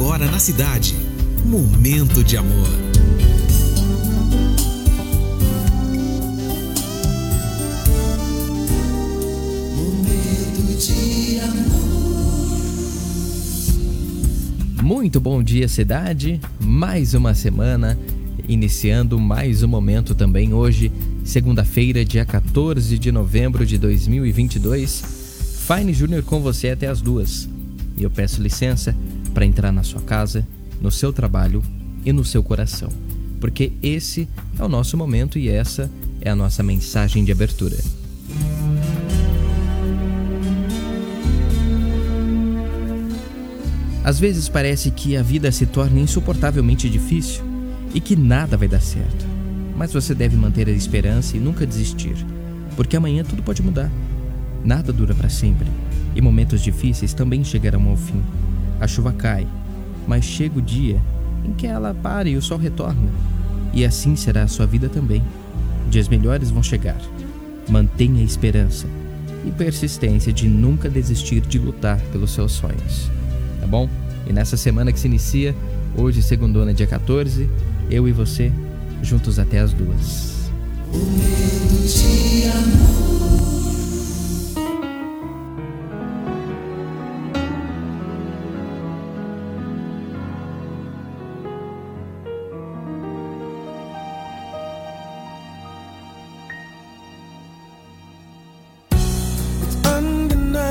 agora na cidade. Momento de amor. Muito bom dia, cidade. Mais uma semana, iniciando mais um momento também hoje, segunda-feira, dia 14 de novembro de 2022. Fine Júnior com você até as duas. E eu peço licença para entrar na sua casa, no seu trabalho e no seu coração, porque esse é o nosso momento e essa é a nossa mensagem de abertura. Às vezes parece que a vida se torna insuportavelmente difícil e que nada vai dar certo. Mas você deve manter a esperança e nunca desistir, porque amanhã tudo pode mudar. Nada dura para sempre, e momentos difíceis também chegarão ao fim. A chuva cai, mas chega o dia em que ela para e o sol retorna. E assim será a sua vida também. Dias melhores vão chegar. Mantenha a esperança e persistência de nunca desistir de lutar pelos seus sonhos. Tá bom? E nessa semana que se inicia, hoje, segundona, dia 14, eu e você, juntos até as duas.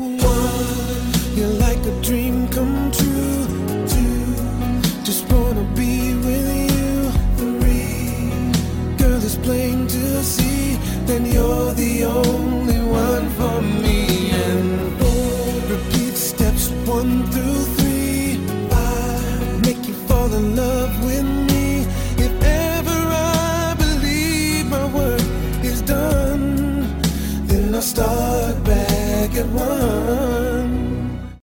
One, you're like a dream come true. Two, just wanna be with you. Three, girl, plain to see. Then you're the only one for me. And repeat steps one through three. Make you fall in love with me. If ever I believe my work is done, then I'll start make it work.